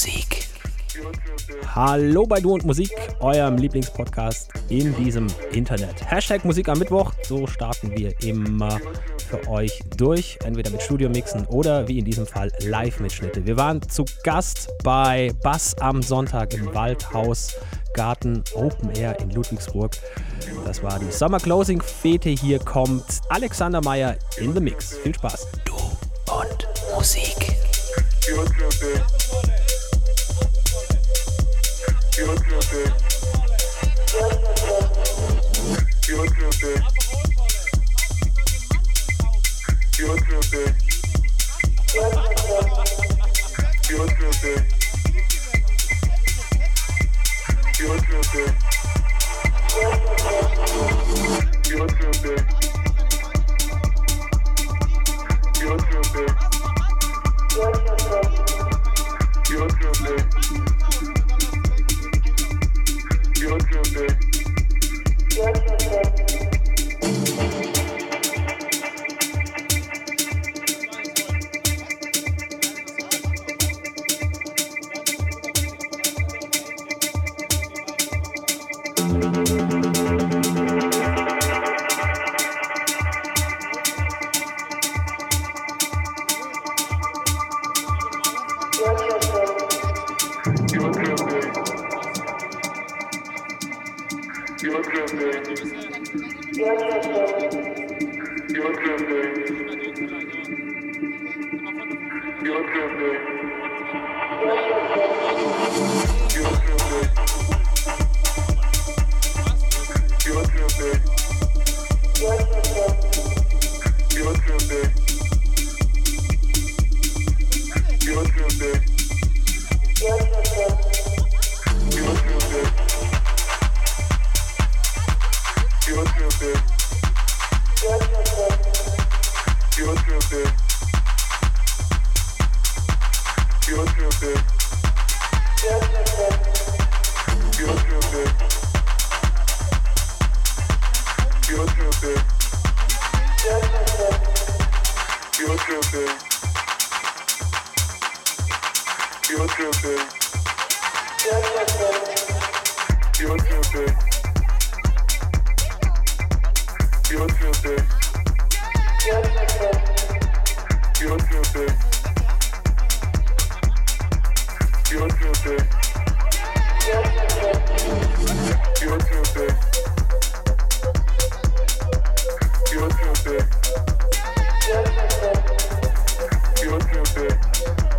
Musik. Hallo bei Du und Musik, eurem Lieblingspodcast in diesem Internet. Hashtag Musik am Mittwoch, so starten wir immer für euch durch, entweder mit Studiomixen oder wie in diesem Fall Live-Mitschnitte. Wir waren zu Gast bei Bass am Sonntag im Waldhaus Garten Open Air in Ludwigsburg. Das war die Summer Closing Fete. Hier kommt Alexander Meyer in the Mix. Viel Spaß. Du und Musik. You're Tuesday. you. You're você.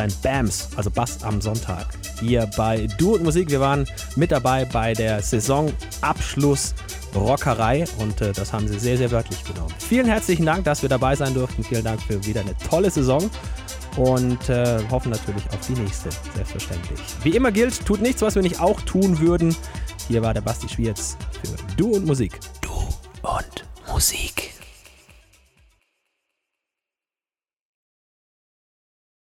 Sein, Bams, also Bass am Sonntag. Hier bei Du und Musik. Wir waren mit dabei bei der Saisonabschluss Rockerei und äh, das haben sie sehr, sehr wörtlich genommen. Vielen herzlichen Dank, dass wir dabei sein durften. Vielen Dank für wieder eine tolle Saison und äh, hoffen natürlich auf die nächste, selbstverständlich. Wie immer gilt, tut nichts, was wir nicht auch tun würden. Hier war der Basti Schwierz für Du und Musik. Du und Musik.